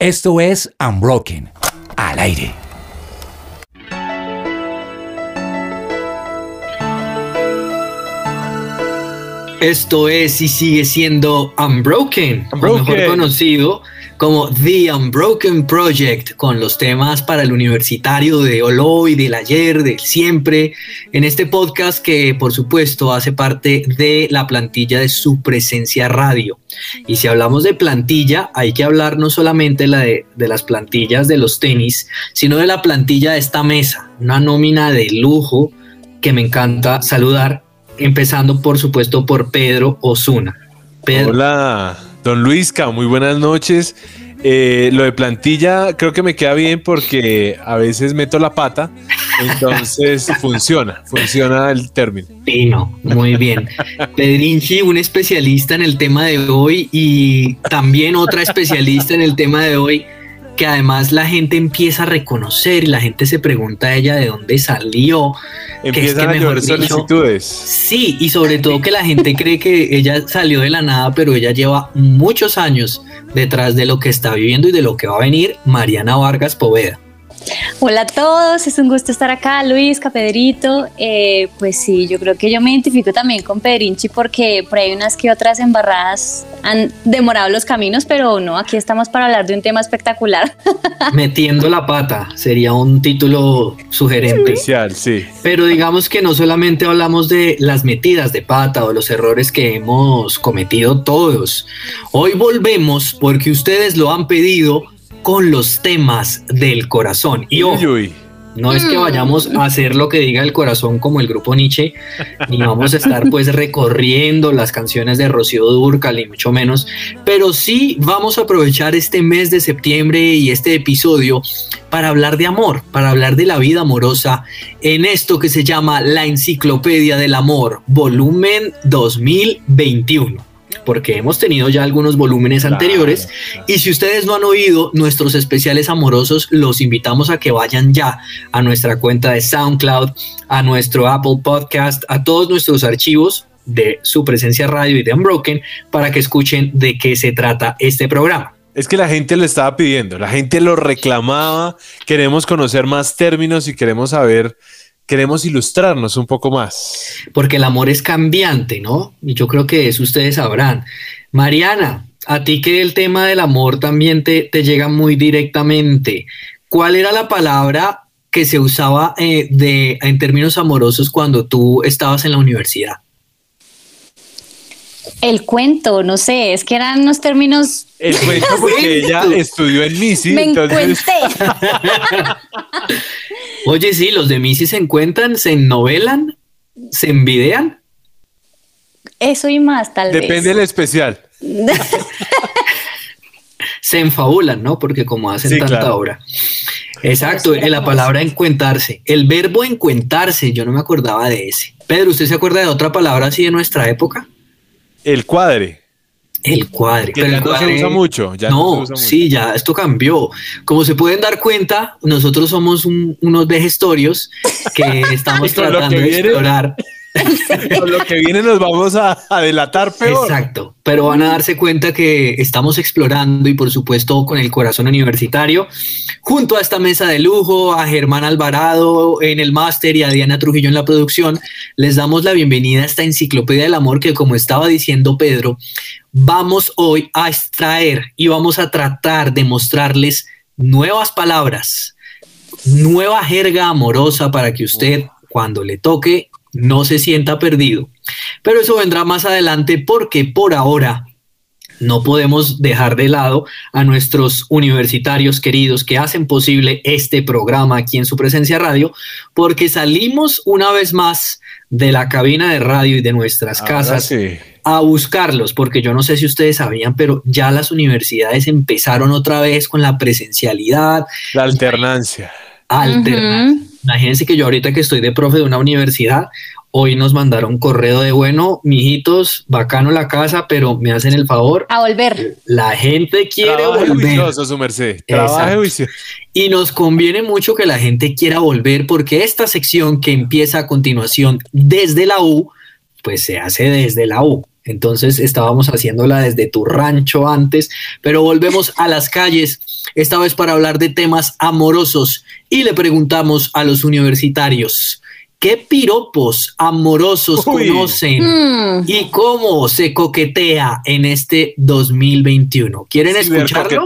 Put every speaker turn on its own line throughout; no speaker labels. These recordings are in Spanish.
Esto es Unbroken, al aire.
Esto es y sigue siendo Unbroken,
Unbroken.
mejor conocido como The Unbroken Project, con los temas para el universitario de hoy, del ayer, del siempre, en este podcast que por supuesto hace parte de la plantilla de su presencia radio. Y si hablamos de plantilla, hay que hablar no solamente la de, las plantillas de los tenis, sino de la plantilla de esta mesa, una nómina de lujo que me encanta saludar empezando por supuesto por Pedro Osuna. Pedro,
Hola, don Luisca, muy buenas noches. Eh, lo de plantilla creo que me queda bien porque a veces meto la pata, entonces funciona, funciona el término.
Pino, muy bien. Pedrinchi, un especialista en el tema de hoy y también otra especialista en el tema de hoy que además la gente empieza a reconocer y la gente se pregunta a ella de dónde salió. que es
Empiezan
que,
a
mejor dicho,
solicitudes.
Sí, y sobre todo que la gente cree que ella salió de la nada, pero ella lleva muchos años detrás de lo que está viviendo y de lo que va a venir Mariana Vargas Poveda.
Hola a todos, es un gusto estar acá, Luis, Pedrito. Eh, pues sí, yo creo que yo me identifico también con Pedrinchi porque por ahí unas que otras embarradas han demorado los caminos, pero no, aquí estamos para hablar de un tema espectacular.
Metiendo la pata sería un título sugerente.
Especial, sí.
Pero digamos que no solamente hablamos de las metidas de pata o los errores que hemos cometido todos. Hoy volvemos porque ustedes lo han pedido con los temas del corazón. Y ojo,
uy.
no es que vayamos a hacer lo que diga el corazón como el grupo Nietzsche, ni vamos a estar pues recorriendo las canciones de Rocío Durcal, ni mucho menos, pero sí vamos a aprovechar este mes de septiembre y este episodio para hablar de amor, para hablar de la vida amorosa en esto que se llama la Enciclopedia del Amor, volumen 2021. Porque hemos tenido ya algunos volúmenes
Claro,
anteriores y si ustedes no han oído nuestros especiales amorosos, los invitamos a que vayan ya a nuestra cuenta de SoundCloud, a nuestro Apple Podcast, a todos nuestros archivos de su presencia radio y de Unbroken para que escuchen de qué se trata este programa.
Es que la gente lo estaba pidiendo, la gente lo reclamaba, queremos conocer más términos y queremos saber, queremos ilustrarnos un poco más.
Porque el amor es cambiante, ¿no? Y yo creo que eso ustedes sabrán. Mariana, a ti que el tema del amor también te, te llega muy directamente. ¿Cuál era la palabra que se usaba eh, de, en términos amorosos cuando tú estabas en la universidad?
El cuento, no sé, es que eran unos términos,
El cuento porque ella estudió en Misi,
me
entonces.
Oye, sí, los de Missy se encuentran, se ennovelan, se envidian.
Eso y más, tal
depende del
vez.
especial.
se enfabulan, ¿no? Porque como hacen
Sí,
tanta
claro.
obra. Exacto, la
como
palabra encuentarse. El verbo encuentarse, yo no me acordaba de ese. Pedro, ¿usted se acuerda de otra palabra así de nuestra época?
El cuadre,
El cuadre.
que
Pero el
no se
cuadre-
usa mucho. Ya no,
no,
se usa mucho.
sí, ya esto cambió. Como se pueden dar cuenta, nosotros somos un- unos vejestorios que estamos tratando
que
de
viene-
explorar.
Con lo que viene nos vamos a, a delatar peor.
Exacto, pero van a darse cuenta que estamos explorando y por supuesto con el corazón universitario, junto a esta mesa de lujo, a Germán Alvarado en el máster y a Diana Trujillo en la producción, les damos la bienvenida a esta enciclopedia del amor que como estaba diciendo Pedro, vamos hoy a extraer y vamos a tratar de mostrarles nuevas palabras, nueva jerga amorosa para que usted cuando le toque no se sienta perdido. Pero eso vendrá más adelante porque por ahora no podemos dejar de lado a nuestros universitarios queridos que hacen posible este programa aquí en su presencia radio, porque salimos una vez más de la cabina de radio y de nuestras
Ahora
casas
sí.
a buscarlos, porque yo no sé si ustedes sabían, pero ya las universidades empezaron otra vez con la presencialidad,
La alternancia.
alterna.
Ujú.
Imagínense que yo ahorita que estoy de profe de una universidad, hoy nos mandaron correo de bueno, mijitos, bacano la casa, pero me hacen el favor,
A volver.
la gente quiere
Trabaje
volver.
juicioso, su merced. Trabaje.
Y nos conviene mucho que la gente quiera volver porque esta sección que empieza a continuación desde la U, pues se hace desde la U. Entonces estábamos haciéndola desde tu rancho antes, pero volvemos a las calles, esta vez para hablar de temas amorosos y le preguntamos a los universitarios, ¿qué piropos amorosos
Uy.
conocen
Hmm.
y cómo se coquetea en este 2021? ¿Quieren escucharlo?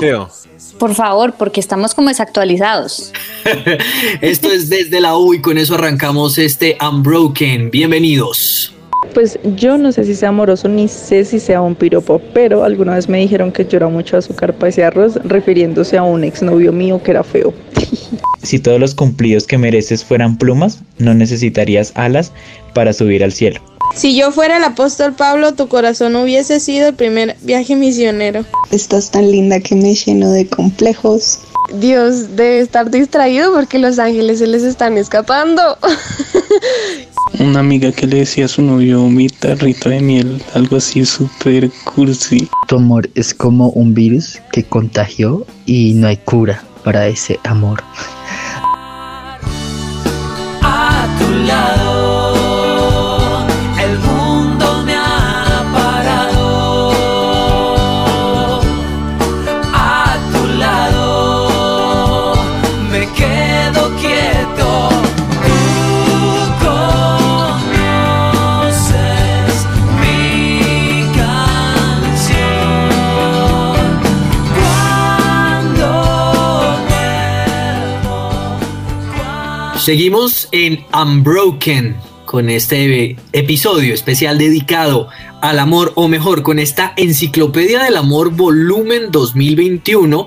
Por favor, porque estamos como desactualizados.
Esto es desde la U y con eso arrancamos este Unbroken. Bienvenidos.
Pues yo no sé si sea amoroso ni sé si sea un piropo, pero alguna vez me dijeron que era mucho azúcar para ese arroz, refiriéndose a un exnovio mío que era feo.
Si todos los cumplidos que mereces fueran plumas, no necesitarías alas para subir al cielo.
Si yo fuera el apóstol Pablo, tu corazón hubiese sido el primer viaje misionero.
Estás tan linda que me lleno de complejos.
Dios debe estar distraído porque los ángeles se les están escapando.
Una amiga que le decía a su novio mi tarrito de miel, algo así súper cursi.
Tu amor es como un virus que contagió y no hay cura para ese amor.
A tu lado,
Seguimos en Unbroken con este episodio especial dedicado al amor, o mejor, con esta Enciclopedia del Amor volumen 2021.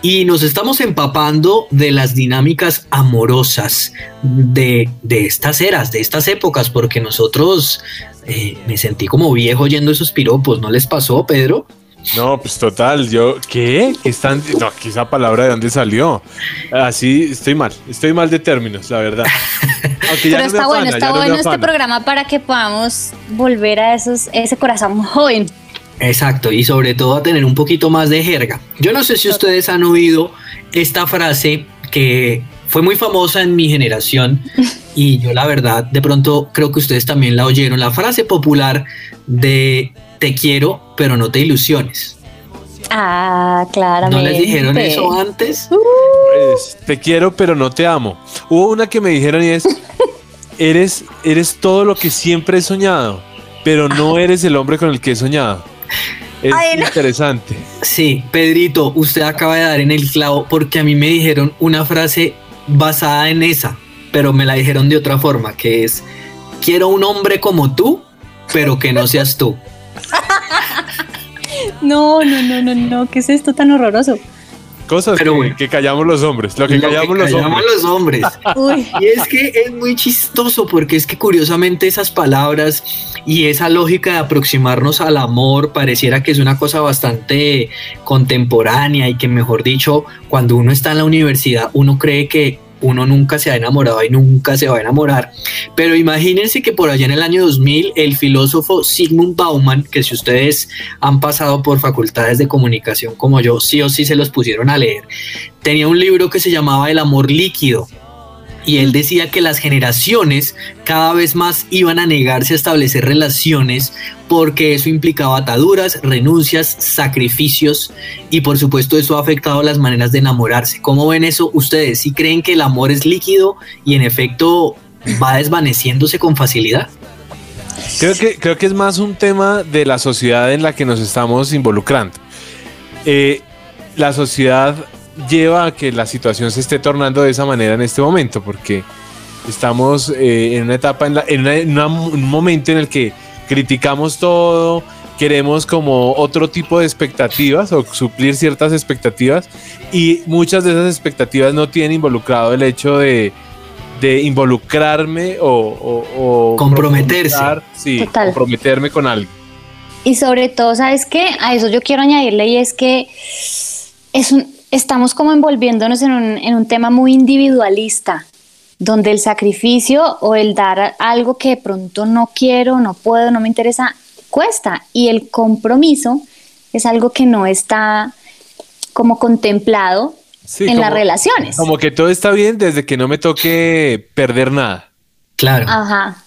Y nos estamos empapando de las dinámicas amorosas de, de estas eras, de estas épocas, porque nosotros eh, me sentí como viejo oyendo esos piropos. ¿No les pasó, Pedro?
No, pues total, yo, ¿qué? ¿Qué están? No, esa palabra de dónde salió. Así estoy mal, estoy mal de términos, la verdad. Aunque ya
Pero
no me
está bueno,
afana,
está
no
bueno este programa para que podamos volver a esos, ese corazón joven.
Exacto, y sobre todo a tener un poquito más de jerga. Yo no sé si ustedes han oído esta frase que fue muy famosa en mi generación y yo la verdad de pronto creo que ustedes también la oyeron, la frase popular de te quiero pero no te ilusiones.
Ah, claramente.
¿No les dijeron eso antes?
Pues, te quiero, pero no te amo. Hubo una que me dijeron y es, eres, eres todo lo que siempre he soñado, pero no eres el hombre con el que he soñado. Es
Ay, no.
interesante.
Sí, Pedrito, usted acaba de dar en el clavo porque a mí me dijeron una frase basada en esa, pero me la dijeron de otra forma, que es, quiero un hombre como tú, pero que no seas tú.
No, no, no, no, no. ¿Qué es esto tan horroroso?
Cosas
Pero
que,
bueno.
que callamos los hombres, lo que
Lo que
callamos los
callamos
hombres.
los hombres.
Uy,
Y es que es muy chistoso porque es que curiosamente esas palabras y esa lógica de aproximarnos al amor pareciera que es una cosa bastante contemporánea y que mejor dicho, cuando uno está en la universidad uno cree que uno nunca se ha enamorado y nunca se va a enamorar. Pero imagínense que por allá en el año 2000 el filósofo Sigmund Bauman, que si ustedes han pasado por facultades de comunicación como yo, sí o sí se los pusieron a leer, tenía un libro que se llamaba El amor líquido. Y él decía que las generaciones cada vez más iban a negarse a establecer relaciones porque eso implicaba ataduras, renuncias, sacrificios y por supuesto eso ha afectado las maneras de enamorarse. ¿Cómo ven eso ustedes? ¿Sí creen que el amor es líquido y en efecto va desvaneciéndose con facilidad?
Creo que, creo que es más un tema de la sociedad en la que nos estamos involucrando. Eh, la sociedad lleva a que la situación se esté tornando de esa manera en este momento, porque estamos eh, en una etapa, en, la- en una- en una- un momento en el que criticamos todo, queremos como otro tipo de expectativas o suplir ciertas expectativas y muchas de esas expectativas no tienen involucrado el hecho de, de involucrarme o, o- o
Comprometerse.
profundizar, Sí,
Total.
comprometerme con algo.
Y sobre todo, ¿sabes qué? A eso yo quiero añadirle y es que es un, estamos como envolviéndonos en un, en un tema muy individualista, donde el sacrificio o el dar algo que de pronto no quiero, no puedo, no me interesa, cuesta. Y el compromiso es algo que no está como contemplado
Sí,
en
como-
las relaciones.
Como que todo está bien desde que no me toque perder nada.
Claro.
Ajá.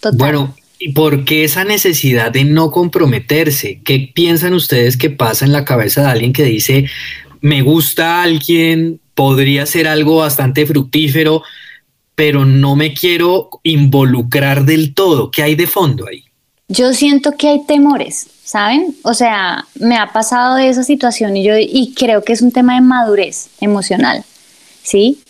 Total.
Bueno, ¿Y por qué esa necesidad de no comprometerse? ¿Qué piensan ustedes que pasa en la cabeza de alguien que dice, me gusta alguien, podría ser algo bastante fructífero, pero no me quiero involucrar del todo? ¿Qué hay de fondo ahí?
Yo siento que hay temores, ¿saben? O sea, me ha pasado esa situación y yo y creo que es un tema de madurez emocional, ¿sí?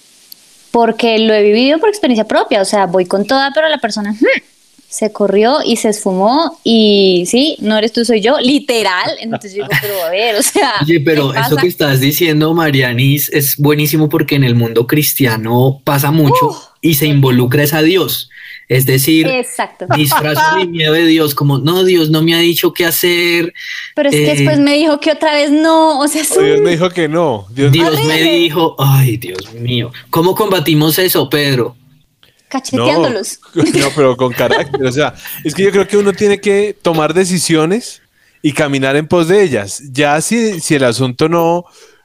Porque lo he vivido por experiencia propia, o sea, voy con toda, pero la persona hmm, se corrió y se esfumó y sí, no eres tú, soy yo, literal. Entonces yo digo, pero a ver, o sea.
Oye, pero
¿qué
eso que estás diciendo, Marianis, es buenísimo porque en el mundo cristiano pasa mucho y se involucra es a Dios. Es decir,
Exacto.
disfrazo mi miedo de Dios, como, no, Dios no me ha dicho qué hacer.
Pero es que
eh,
después me dijo que otra vez no, o sea, es
Dios me dijo que no. Dios,
Dios me dijo, ay, Dios mío, ¿cómo combatimos eso, Pedro?
Cacheteándolos.
No, pero con carácter. O sea, es que yo creo que uno tiene que tomar decisiones y caminar en pos de ellas. Ya si, si el asunto no,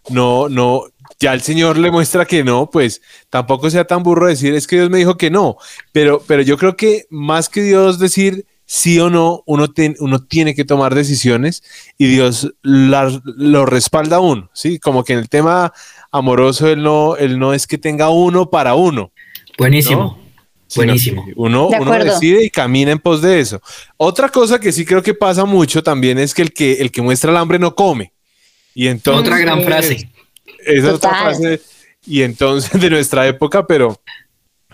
no, no, ya el Señor le muestra que no, pues tampoco sea tan burro decir es que Dios me dijo que no. Pero, pero yo creo que más que Dios decir sí o no, uno, ten- uno tiene que tomar decisiones y Dios las- lo respalda a uno. Sí, como que en el tema amoroso él no, él no es que tenga uno para uno.
Buenísimo.
¿no?
Buenísimo.
Uno,
De
uno decide y camina en pos de eso. Otra cosa que sí creo que pasa mucho también es que el que, el que muestra el hambre no come. Y entonces,
Otra gran frase.
Esa es otra
Total.
frase. Y entonces de nuestra época, pero,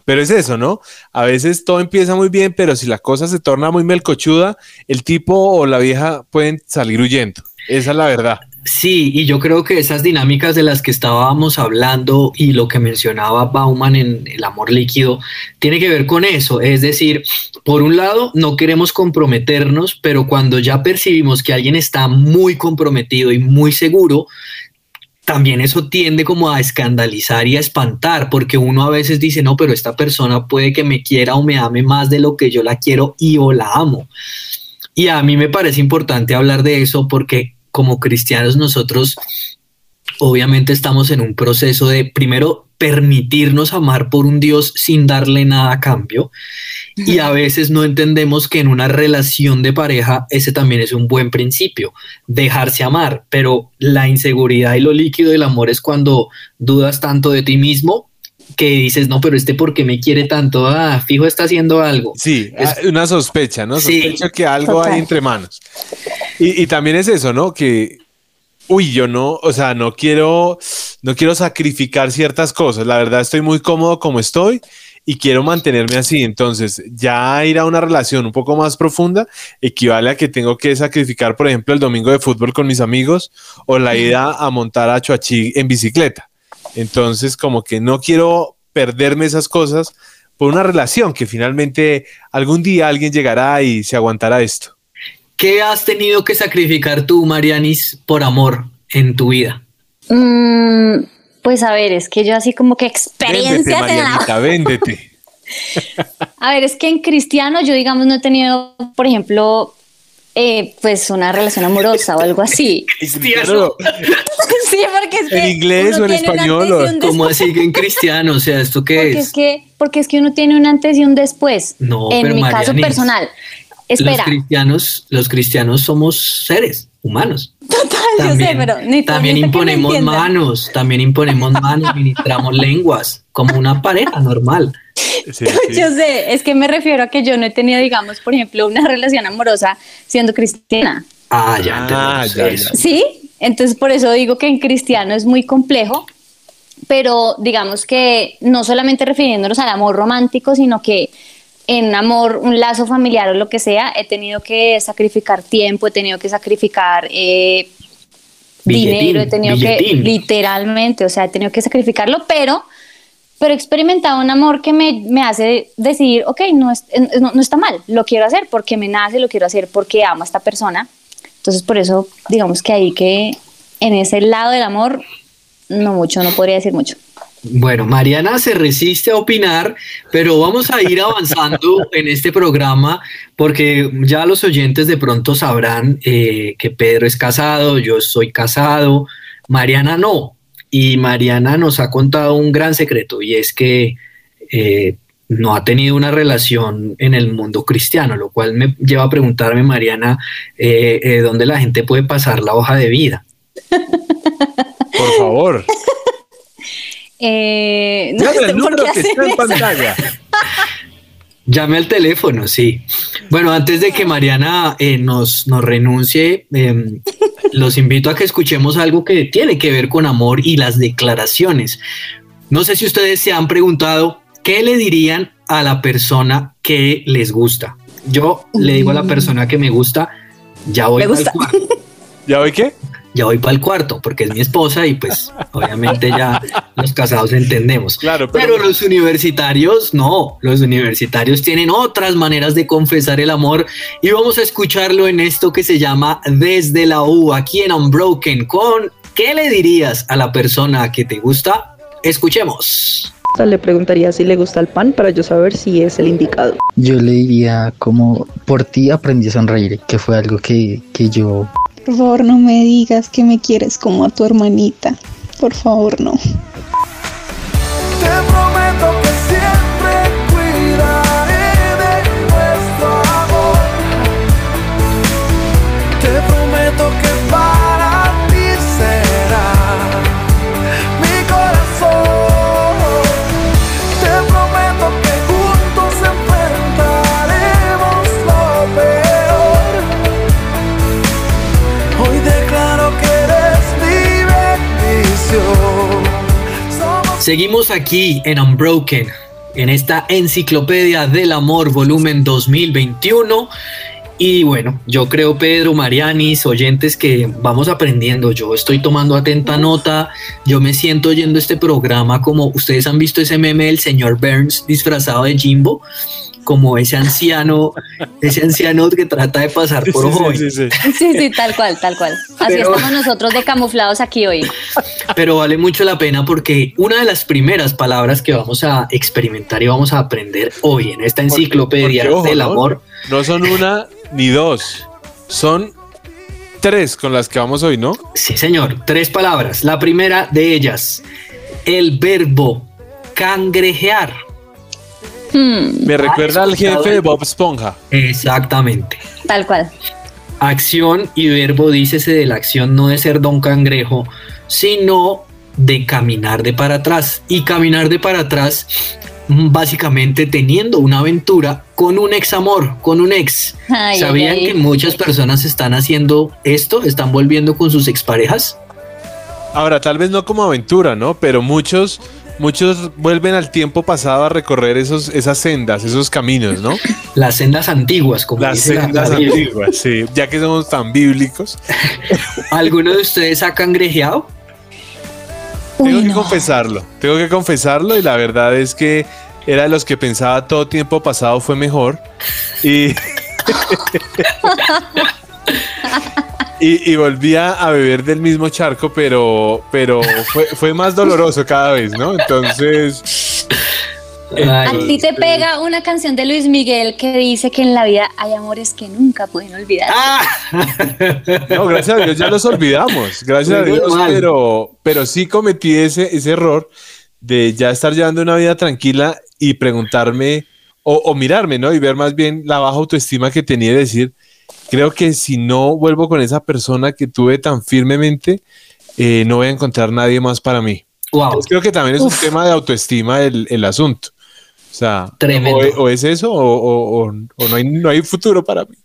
pero es eso, ¿no? A veces todo empieza muy bien, pero si la cosa se torna muy melcochuda, el tipo o la vieja pueden salir huyendo. Esa es la verdad.
Sí, y yo creo que esas dinámicas de las que estábamos hablando y lo que mencionaba Bauman en el amor líquido tiene que ver con eso. Es decir, por un lado, no queremos comprometernos, pero cuando ya percibimos que alguien está muy comprometido y muy seguro, también eso tiende como a escandalizar y a espantar, porque uno a veces dice, no, pero esta persona puede que me quiera o me ame más de lo que yo la quiero y o la amo. Y a mí me parece importante hablar de eso porque como cristianos nosotros obviamente estamos en un proceso de primero permitirnos amar por un Dios sin darle nada a cambio. Y a veces no entendemos que en una relación de pareja ese también es un buen principio, dejarse amar, pero la inseguridad y lo líquido del amor es cuando dudas tanto de ti mismo que dices, no, pero este porque me quiere tanto, ah, fijo está haciendo algo.
Sí,
Es-
ah, una sospecha, ¿no?
Sí.
Sospecho que algo
Total.
hay entre manos. Y, y también es eso, ¿no? Que, uy, yo no, o sea, no quiero, no quiero sacrificar ciertas cosas. La verdad, estoy muy cómodo como estoy y quiero mantenerme así. Entonces, ya ir a una relación un poco más profunda equivale a que tengo que sacrificar, por ejemplo, el domingo de fútbol con mis amigos o la ida a montar a Choachí en bicicleta. Entonces, como que no quiero perderme esas cosas por una relación que finalmente algún día alguien llegará y se aguantará esto.
¿Qué has tenido que sacrificar tú, Marianis, por amor en tu vida?
Mm, pues a ver, es que yo así como que
Véndete,
la-
Marianita, véndete.
A ver, es que en cristiano yo digamos no he tenido, por ejemplo, eh, pues una relación amorosa o algo así.
Cristiano,
sí, porque es que
¿En inglés o en español,
¿Cómo así que en cristiano? O sea, ¿esto qué
Porque
es?
es que, porque es que uno tiene un antes y un después.
No,
en
pero
mi caso personal.
Los
Espera,
cristianos, los cristianos somos seres humanos.
total, yo sé, pero necesito-
también imponemos manos, también imponemos manos, ministramos lenguas, como una pareja normal.
Sí, sí.
Yo sé, es que me refiero a que yo no he tenido, digamos, por ejemplo, una relación amorosa siendo cristiana.
Ah, ya
Ah,
entendemos
ya,
eso.
Sí, entonces por eso digo que en cristiano es muy complejo, pero digamos que no solamente refiriéndonos al amor romántico, sino que en amor, un lazo familiar o lo que sea, he tenido que sacrificar tiempo, he tenido que sacrificar eh,
Billetín,
dinero, he tenido
billetín.
que, literalmente, o sea, he tenido que sacrificarlo, pero, pero he experimentado un amor que me, me hace decidir, ok, no, es- no, no está mal, lo quiero hacer porque me nace, lo quiero hacer porque amo a esta persona. Entonces, por eso, digamos que ahí que en ese lado del amor, no mucho, no podría decir mucho.
Bueno, Mariana se resiste a opinar, pero vamos a ir avanzando en este programa porque ya los oyentes de pronto sabrán eh, que Pedro es casado, yo soy casado, Mariana no. Y Mariana nos ha contado un gran secreto y es que eh, no ha tenido una relación en el mundo cristiano, lo cual me lleva a preguntarme, Mariana, eh, eh, ¿dónde la gente puede pasar la hoja de vida?
Por favor.
Eh, no
Llame número
qué
que está en pantalla.
Llame al teléfono, sí. Bueno, antes de que Mariana eh, nos, nos renuncie, eh, los invito a que escuchemos algo que tiene que ver con amor y las declaraciones. No sé si ustedes se han preguntado qué le dirían a la persona que les gusta. Yo le digo a la persona que me gusta, ya voy pa'l
gusta.
cuarto.
¿Ya voy qué?
Ya voy para el cuarto, porque es mi esposa y pues obviamente ya los casados entendemos.
Claro,
Pero los universitarios no, los universitarios tienen otras maneras de confesar el amor y vamos a escucharlo en esto que se llama Desde la U, aquí en Unbroken, con ¿qué le dirías a la persona que te gusta? Escuchemos.
Le preguntaría si le gusta el pan para yo saber si es el indicado.
Yo le diría como por ti aprendí a sonreír, que fue algo que, que yo
Por favor, no me digas que me quieres como a tu hermanita. Por favor, no.
Seguimos aquí en Unbroken, en esta enciclopedia del amor volumen 2021. Y bueno, yo creo, Pedro, Marianis, oyentes, que vamos aprendiendo. Yo estoy tomando atenta nota. Yo me siento oyendo este programa como ustedes han visto ese meme del señor Burns disfrazado de Jimbo, como ese anciano, ese anciano que trata de pasar por
Sí, sí,
joven.
sí, sí.
Sí, sí, tal cual, tal cual. Así
Pero-
estamos nosotros de camuflados aquí hoy.
pero vale mucho la pena porque una de las primeras palabras que vamos a experimentar y vamos a aprender hoy en esta enciclopedia
Porque, ojo,
del
¿no?
amor,
No son una ni dos, son tres con las que vamos hoy, ¿no?
sí señor, tres palabras. La primera de ellas, el verbo cangrejear.
Hmm,
Me recuerda al jefe de Bob Esponja.
Exactamente.
tal cual.
Acción y verbo, dícese de la acción no de ser don cangrejo, sino de caminar de para atrás. Y caminar de para atrás, básicamente teniendo una aventura con un ex amor, con un ex.
Ay,
¿Sabían
ay, ay.
que muchas personas están haciendo esto? ¿Están volviendo con sus exparejas?
Ahora, tal vez no como aventura, ¿no? Pero muchos, muchos vuelven al tiempo pasado a recorrer esos, esas sendas, esos caminos, ¿no?
Las sendas antiguas, como
Las
dice
sendas
la
antiguas, sí. Ya que somos tan bíblicos.
¿Alguno de ustedes ha cangrejeado?
Uy,
tengo que
no.
confesarlo, tengo que confesarlo y la verdad es que era de los que pensaba todo tiempo pasado fue mejor y y, y volvía a beber del mismo charco, pero pero fue, fue más doloroso cada vez, ¿no? Entonces
A ti te pega una canción de Luis Miguel que dice que en la vida hay amores que nunca pueden olvidar.
Ah.
no, gracias a Dios ya los olvidamos, gracias a Dios, pero pero sí cometí ese ese error de ya estar llevando una vida tranquila y preguntarme o, o mirarme, ¿no? Y ver más bien la baja autoestima que tenía y decir, creo que si no vuelvo con esa persona que tuve tan firmemente, eh, no voy a encontrar nadie más para mí.
Wow.
Entonces, creo que también es un tema de autoestima el, el asunto. O sea,
Tremendo.
o, o es eso o, o- o- o no, hay, no hay futuro para mí.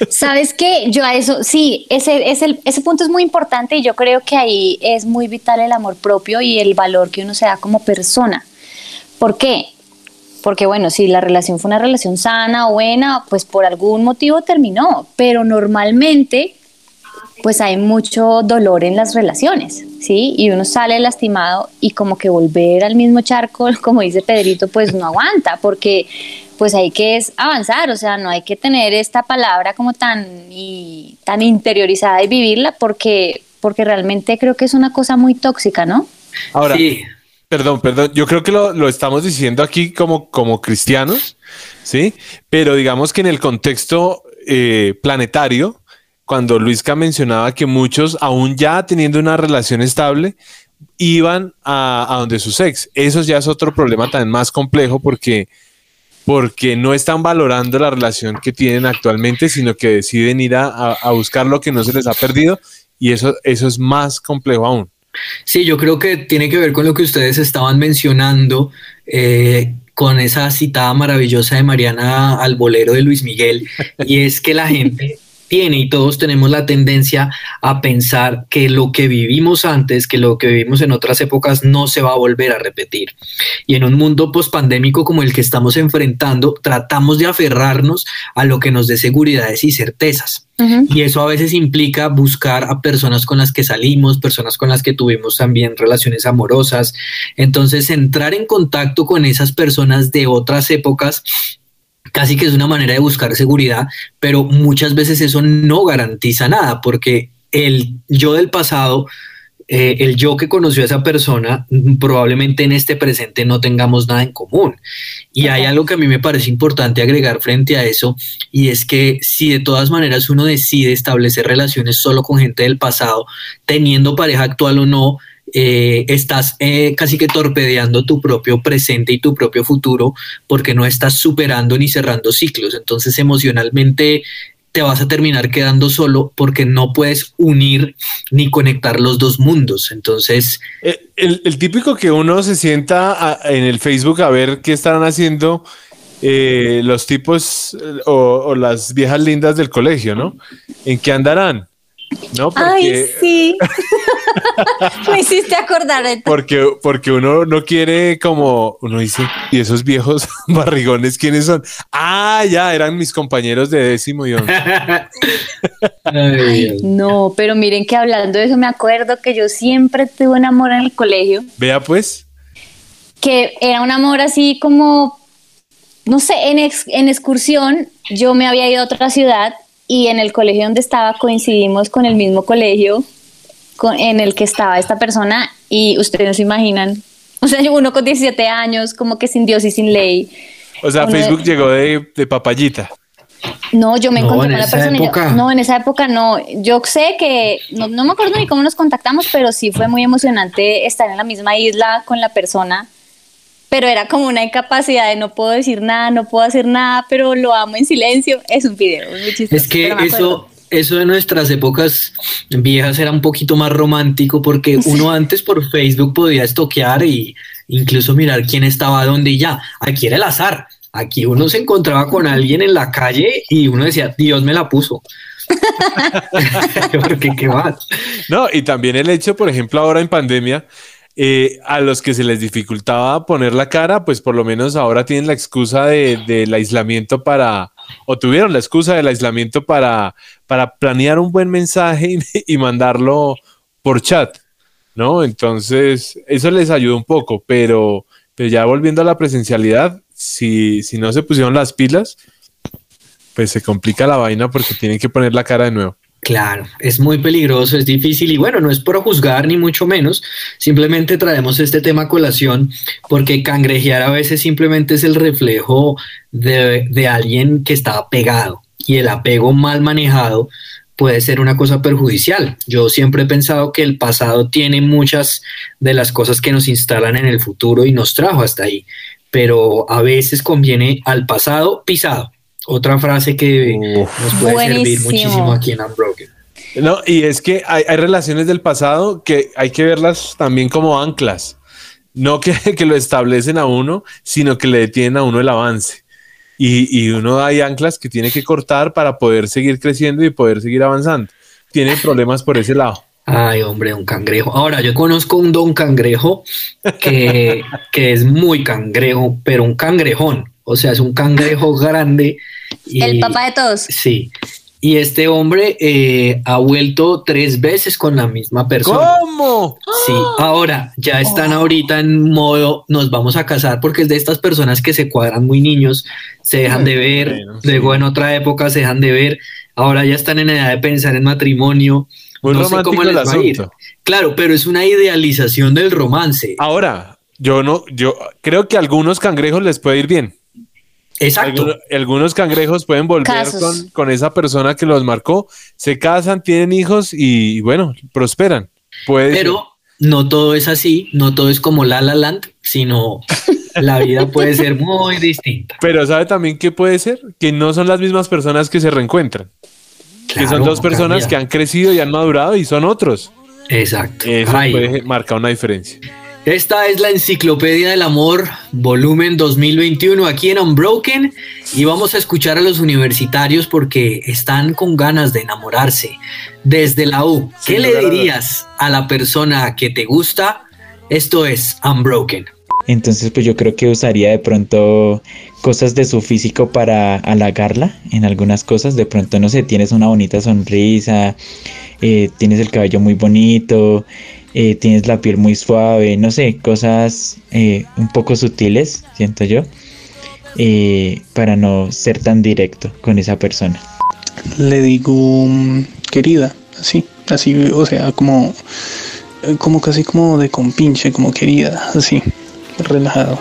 ¿Sabes qué? Yo a eso, sí, ese, ese, ese punto es muy importante y yo creo que ahí es muy vital el amor propio y el valor que uno se da como persona. ¿Por qué? Porque bueno, si la relación fue una relación sana o buena, pues por algún motivo terminó, pero normalmente pues hay mucho dolor en las relaciones, ¿sí? Y uno sale lastimado y como que volver al mismo charco, como dice Pedrito, pues no aguanta, porque pues hay que es avanzar, o sea, no hay que tener esta palabra como tan, y, tan interiorizada y vivirla, porque, porque realmente creo que es una cosa muy tóxica, ¿no?
Ahora,
Sí.
Perdón, perdón, yo creo que lo, lo estamos diciendo aquí como, como cristianos, ¿sí? Pero digamos que en el contexto eh, planetario, cuando Luisca mencionaba que muchos, aún ya teniendo una relación estable, iban a, a donde sus ex. Eso ya es otro problema también más complejo porque porque no están valorando la relación que tienen actualmente, sino que deciden ir a, a- a buscar lo que no se les ha perdido y eso, eso es más complejo aún.
Sí, yo creo que tiene que ver con lo que ustedes estaban mencionando, eh, con esa citada maravillosa de Mariana al bolero de Luis Miguel, y es que la gente tiene y todos tenemos la tendencia a pensar que lo que vivimos antes, que lo que vivimos en otras épocas no se va a volver a repetir. Y en un mundo pospandémico como el que estamos enfrentando, tratamos de aferrarnos a lo que nos dé seguridades y certezas. Y eso a veces implica buscar a personas con las que salimos, personas con las que tuvimos también relaciones amorosas. Entonces, entrar en contacto con esas personas de otras épocas casi que es una manera de buscar seguridad, pero muchas veces eso no garantiza nada, porque el yo del pasado, eh, el yo que conoció a esa persona, mm, probablemente en este presente no tengamos nada en común. Y hay algo que a mí me parece importante agregar frente a eso, y es que si de todas maneras uno decide establecer relaciones solo con gente del pasado, teniendo pareja actual o no, eh, estás eh, casi que torpedeando tu propio presente y tu propio futuro porque no estás superando ni cerrando ciclos. Entonces emocionalmente te vas a terminar quedando solo porque no puedes unir ni conectar los dos mundos. Entonces,
Eh, El, el típico que uno se sienta a- en el Facebook a ver qué estarán haciendo eh, los tipos eh, o, o las viejas lindas del colegio, ¿no? ¿En qué andarán? ¿No?
Ay,
Porque,
sí. Me hiciste acordar de
porque, porque uno no quiere como, uno dice, ¿y esos viejos barrigones quiénes son? Ah, ya, eran mis compañeros de décimo y once.
No, pero miren que hablando de eso me acuerdo que yo siempre tuve un amor en el colegio,
Vea pues,
que era un amor así como, no sé, en, ex- en excursión yo me había ido a otra ciudad y en el colegio donde estaba coincidimos con el mismo colegio con- en el que estaba esta persona y ustedes no se imaginan, o sea, uno con 17 años, como que sin Dios y sin ley.
o sea,
Uno de-
Facebook llegó de, de papayita.
No, yo me
No,
encontré
en
con la persona. y yo-
época.
no, en esa época no. Yo sé que no, no me acuerdo ni cómo nos contactamos, pero sí fue muy emocionante estar en la misma isla con la persona. Pero era como una incapacidad de no puedo decir nada, no puedo hacer nada, pero lo amo en silencio. Es un video, es muy chistoso.
Es que eso, eso de nuestras épocas viejas era un poquito más romántico porque uno antes por Facebook podía estoquear y incluso mirar quién estaba dónde y ya. Aquí era el azar. Aquí uno se encontraba con alguien en la calle y uno decía, Dios me la puso. porque qué más.
No, y también el hecho, por ejemplo, ahora en pandemia, eh, a los que se les dificultaba poner la cara, pues por lo menos ahora tienen la excusa de- del aislamiento para, o tuvieron la excusa del aislamiento para, para planear un buen mensaje y, y mandarlo por chat, ¿no? Entonces, eso les ayuda un poco, pero, pero ya volviendo a la presencialidad, si, si no se pusieron las pilas, pues se complica la vaina porque tienen que poner la cara de nuevo.
Claro, es muy peligroso, es difícil y bueno, no es por juzgar ni mucho menos, simplemente traemos este tema a colación porque cangrejear a veces simplemente es el reflejo de, de alguien que está apegado y el apego mal manejado puede ser una cosa perjudicial. Yo siempre he pensado que el pasado tiene muchas de las cosas que nos instalan en el futuro y nos trajo hasta ahí, pero a veces conviene al pasado pisado. Otra frase que nos puede servir muchísimo aquí en Unbroken.
No, y es que hay, hay relaciones del pasado que hay que verlas también como anclas. No que, que lo establecen a uno, sino que le detienen a uno el avance. Y, y uno hay anclas que tiene que cortar para poder seguir creciendo y poder seguir avanzando. Tiene problemas por ese lado.
Ay, hombre, un cangrejo. Ahora, yo conozco un don cangrejo que, que es muy cangrejo, pero un cangrejón. O sea, es un cangrejo grande. Y,
El papá de todos.
Sí. Y este hombre eh, ha vuelto tres veces con la misma persona.
¿Cómo?
Sí, ahora ya están ahorita en modo nos vamos a casar porque es de estas personas que se cuadran muy niños, se dejan de ver,
Bueno,
luego en otra época se dejan de ver, ahora ya están en edad de pensar en matrimonio.
Muy
no sé cómo les
el
va a ir.
asunto.
Claro, pero es una idealización del romance.
Ahora, yo no, yo creo que a algunos cangrejos les puede ir bien.
Exacto.
Algunos, algunos cangrejos pueden volver con, con esa persona que los marcó, se casan, tienen hijos y, bueno, prosperan. Puede ser.
Pero no todo es así, no todo es como La La Land, sino la vida puede ser muy distinta.
Pero ¿sabe también qué puede ser? Que no son las mismas personas que se reencuentran. que son dos personas
cambia.
que han crecido y han madurado y son otros.
Exacto.
Eso
Ay.
puede marcar una diferencia.
Esta es la Enciclopedia del Amor, volumen 2021, aquí en Unbroken. Y vamos a escuchar a los universitarios porque están con ganas de enamorarse. Desde la U, ¿qué le dirías a la persona que te gusta? Esto es Unbroken.
Entonces, pues yo creo que usaría de pronto cosas de su físico para halagarla en algunas cosas. De pronto, no sé, tienes una bonita sonrisa, eh, tienes el cabello muy bonito, eh, tienes la piel muy suave, no sé, cosas eh, un poco sutiles, siento yo, eh, para no ser tan directo con esa persona.
Le digo mm, querida, así, así, o sea, como, como casi como de compinche, como querida, así, relajado.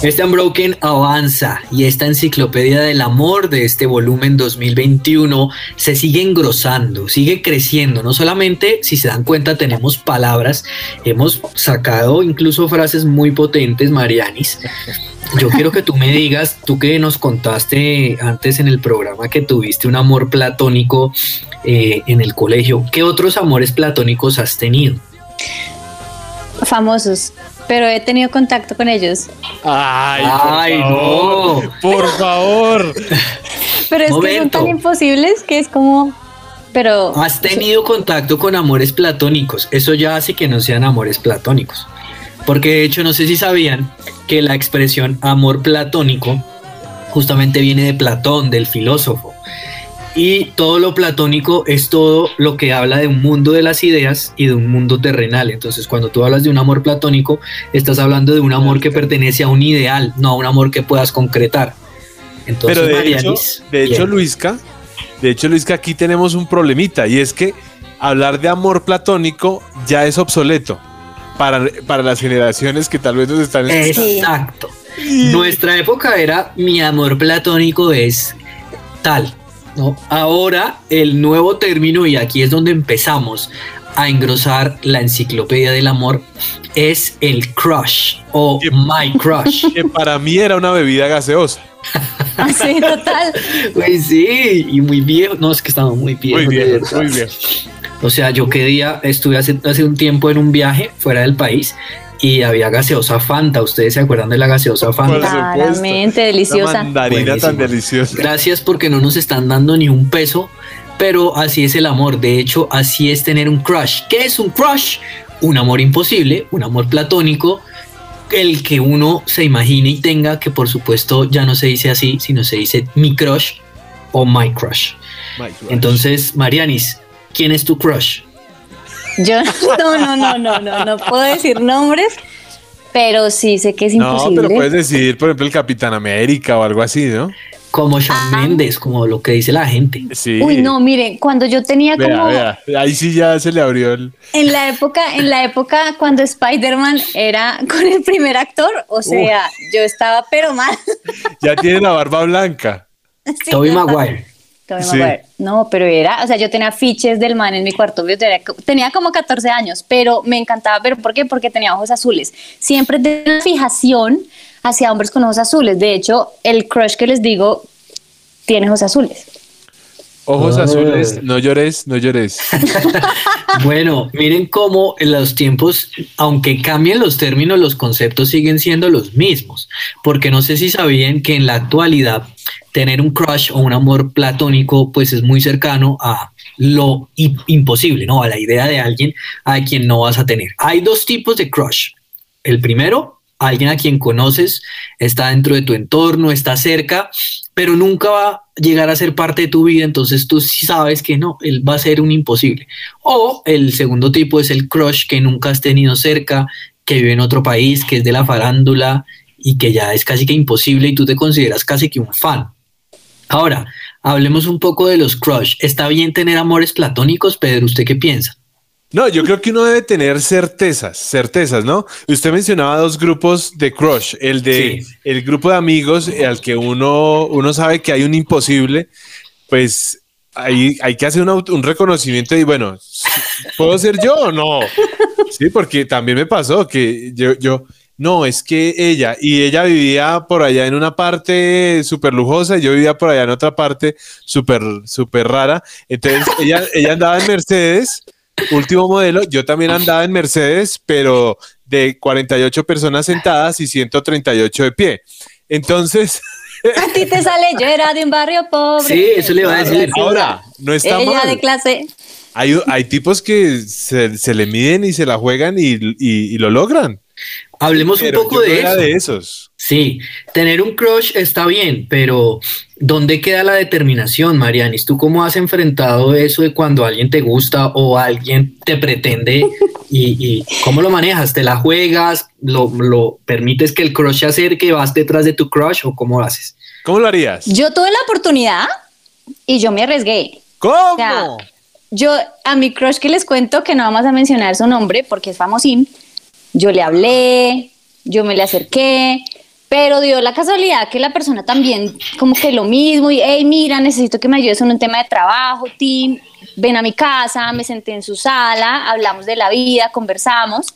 Este Unbroken avanza y esta enciclopedia del amor de este volumen 2021 se sigue engrosando, sigue creciendo. No solamente, si se dan cuenta, tenemos palabras, hemos sacado incluso frases muy potentes, Marianis. Yo quiero que tú me digas, tú que nos contaste antes en el programa que tuviste un amor platónico eh, en el colegio, ¿qué otros amores platónicos has tenido?
Famosos, pero he tenido contacto con ellos.
Ay,
Ay, no.
Por favor.
Pero es que son tan imposibles que es como. Pero.
Has tenido contacto con amores platónicos. Eso ya hace que no sean amores platónicos. Porque de hecho no sé si sabían que la expresión amor platónico justamente viene de Platón, del filósofo. Y todo lo platónico es todo lo que habla de un mundo de las ideas y de un mundo terrenal. Entonces, cuando tú hablas de un amor platónico, estás hablando de un amor que pertenece a un ideal, no a un amor que puedas concretar. Entonces,
Pero de hecho, de hecho. Luisca, de hecho, Luisca, aquí tenemos un problemita y es que hablar de amor platónico ya es obsoleto para, para las generaciones que tal vez nos están escuchando.
Exacto. Nuestra época era mi amor platónico es tal. ¿No? Ahora el nuevo término, y aquí es donde empezamos a engrosar la enciclopedia del amor, es el crush o my crush.
Que para mí era una bebida gaseosa.
Así, total.
Pues sí, y muy viejo. No, es que estamos muy viejos.
Muy bien, muy bien.
O sea, yo qué día estuve hace, hace un tiempo en un viaje fuera del país y había gaseosa Fanta. ¿Ustedes se acuerdan de la gaseosa Fanta?
Claramente, deliciosa.
mandarina tan
Buenísima.
deliciosa.
Gracias porque no nos están dando ni un peso, pero así es el amor. De hecho, así es tener un crush. ¿Qué es un crush? Un amor imposible, un amor platónico, el que uno se imagine y tenga, que por supuesto ya no se dice así, sino se dice mi crush o my crush. Entonces, Marianis, ¿quién es tu crush?
Yo no, no, no, no, no, no puedo decir nombres, pero sí sé que es
No,
imposible.
pero puedes decir, por ejemplo, el Capitán América o algo así, ¿no?
Como Shawn Mendes, como lo que dice la gente.
Sí.
Ah. Uy, no, miren, cuando yo tenía
Vea,
como
vea. Ahí sí ya se le abrió el.
en la época, en la época cuando Spider-Man era con el primer actor, o sea, yo estaba pero mal.
Ya tiene la barba blanca.
Sí, estaba-
Maguire.
Sí.
No, pero era, o sea, yo tenía fiches del man en mi cuarto, yo tenía, tenía como 14 años, pero me encantaba, pero ¿por qué? Porque tenía ojos azules. Siempre tenía una fijación hacia hombres con ojos azules. De hecho, el crush que les digo tiene ojos azules.
Ojos
Ah.
azules, no llores, no llores.
Bueno, miren cómo en los tiempos, aunque cambien los términos, los conceptos siguen siendo los mismos. Porque no sé si sabían que en la actualidad tener un crush o un amor platónico, pues es muy cercano a lo imposible, ¿no? A la idea de alguien a quien no vas a tener. Hay dos tipos de crush. El primero, alguien a quien conoces, está dentro de tu entorno, está cerca, pero nunca va a llegar a ser parte de tu vida, entonces tú sí sabes que no, él va a ser un imposible. O el segundo tipo es el crush que nunca has tenido cerca, que vive en otro país, que es de la farándula y que ya es casi que imposible y tú te consideras casi que un fan. Ahora, hablemos un poco de los crush. ¿Está bien tener amores platónicos, Pedro? ¿Usted qué piensa?
No, yo creo que uno debe tener certezas, certezas, ¿no? Usted mencionaba dos grupos de crush, el de el grupo de amigos al que uno, uno sabe que hay un imposible, pues hay, hay que hacer un, auto- un reconocimiento y bueno, ¿puedo ser yo o no? Sí, porque también me pasó que yo, yo, no, es que ella, y ella vivía por allá en una parte súper lujosa y yo vivía por allá en otra parte súper, súper rara. Entonces ella, ella andaba en Mercedes, último modelo, yo también andaba en Mercedes, pero de 48 personas sentadas y 138 de pie. Entonces,
A ti te sale, yo era de un barrio pobre.
Sí, eso le iba a decir.
ahora, no está
Ella
mal.
de clase.
Hay, hay tipos que se, se le miden y se la juegan y, y- y lo logran.
Hablemos
Pero
un poco
yo
de
no era
eso.
de esos.
Sí, tener un crush está bien, pero ¿dónde queda la determinación, Marianis? ¿Tú cómo has enfrentado eso de cuando alguien te gusta o alguien te pretende y, y cómo lo manejas? ¿Te la juegas? ¿Lo, lo permites que el crush se acerque? ¿Vas detrás de tu crush o cómo lo haces?
¿Cómo lo harías?
Yo tuve la oportunidad y yo me arriesgué.
¿Cómo?
O sea, yo a mi crush que les cuento que no vamos a mencionar su nombre porque es famosín, yo le hablé, yo me le acerqué, pero dio la casualidad que la persona también como que lo mismo y hey mira necesito que me ayudes en un tema de trabajo, Tim, ven a mi casa, me senté en su sala, hablamos de la vida, conversamos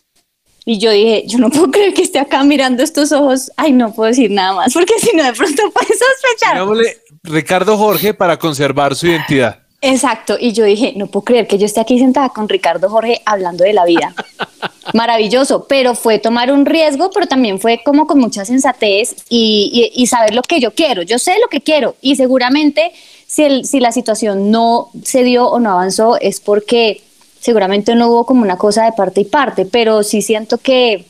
y yo dije yo no puedo creer que esté acá mirando estos ojos, ay no puedo decir nada más porque si no de pronto puede sospechar.
Ricardo Jorge para conservar su identidad.
Exacto, y yo dije, no puedo creer que yo esté aquí sentada con Ricardo Jorge hablando de la vida. Maravilloso, pero fue tomar un riesgo, pero también fue como con mucha sensatez y, y- y saber lo que yo quiero. Yo sé lo que quiero y seguramente si, el- si la situación no se dio o no avanzó es porque seguramente no hubo como una cosa de parte y parte, pero sí siento que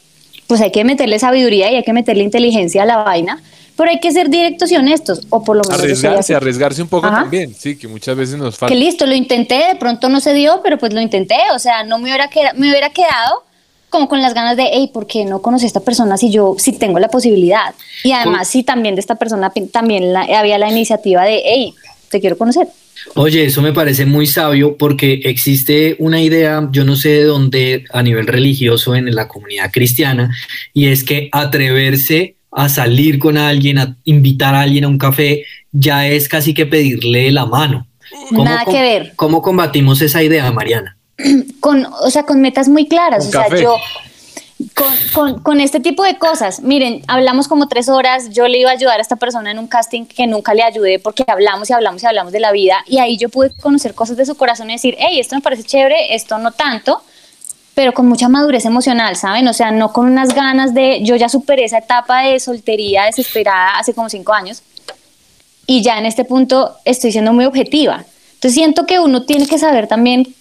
pues hay que meterle sabiduría y hay que meterle inteligencia a la vaina, pero hay que ser directos y honestos, o por lo menos.
Arriesgarse, arriesgarse un poco
Ajá.
también. Sí, que muchas veces nos falta.
Que listo, lo intenté, de pronto no se dio, pero pues lo intenté, o sea, no me hubiera, queda- me hubiera quedado como con las ganas de, hey, ¿por qué no conocí a esta persona si yo, si tengo la posibilidad? Y además, si también de esta persona también la- había la iniciativa de, hey, te quiero conocer.
Oye, eso me parece muy sabio porque existe una idea, yo no sé de dónde, a nivel religioso en la comunidad cristiana, y es que atreverse a salir con alguien, a invitar a alguien a un café, ya es casi que pedirle la mano.
Nada
com-
que ver.
¿Cómo combatimos esa idea, Mariana?
Con, o sea, con metas muy claras. O sea,
café.
yo con, con- con este tipo de cosas, miren, hablamos como tres horas, yo le iba a ayudar a esta persona en un casting que nunca le ayudé porque hablamos y hablamos y hablamos de la vida y ahí yo pude conocer cosas de su corazón y decir, hey, esto me parece chévere, esto no tanto, pero con mucha madurez emocional, ¿saben? O sea, no con unas ganas de, yo ya superé esa etapa de soltería desesperada hace como cinco años y ya en este punto estoy siendo muy objetiva. Entonces siento que uno tiene que saber también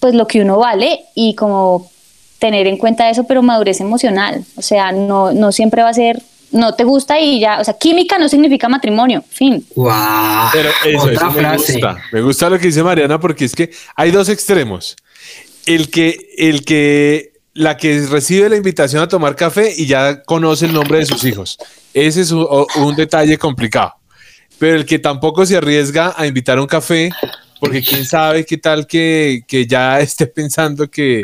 pues lo que uno vale y como tener en cuenta eso, pero madurez emocional. O sea, no, no siempre va a ser, no te gusta y ya, o sea, química no significa matrimonio, fin.
¡Wow!
Pero eso,
Otra
eso me
frase.
gusta. Me gusta lo que dice Mariana porque es que hay dos extremos. El que, el que, la que recibe la invitación a tomar café y ya conoce el nombre de sus hijos. Ese es un, detalle complicado. Pero el que tampoco se arriesga a invitar a un café porque quién sabe qué tal que, que ya esté pensando que,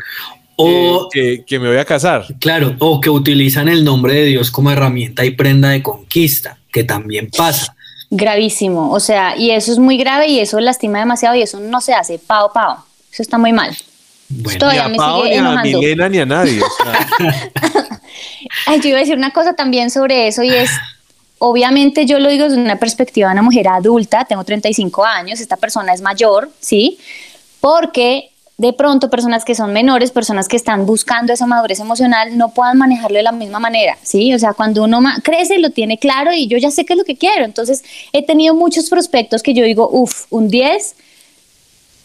O-
que, que me voy a casar.
Claro, o que utilizan el nombre de Dios como herramienta y prenda de conquista, que también pasa.
Gravísimo. O sea, y eso es muy grave y eso lastima demasiado y eso no se hace pao pao. Eso está muy mal.
Ni
Todavía
a Pao, ni a. Milena, ni a nadie. o sea.
Ay, yo iba a decir una cosa también sobre eso y es, obviamente yo lo digo desde una perspectiva de una mujer adulta, tengo 35 años, esta persona es mayor, ¿sí? Porque de pronto personas que son menores, personas que están buscando esa madurez emocional, no puedan manejarlo de la misma manera, ¿sí? O sea, cuando uno crece lo tiene claro y yo ya sé qué es lo que quiero, entonces he tenido muchos prospectos que yo digo, uff, un 10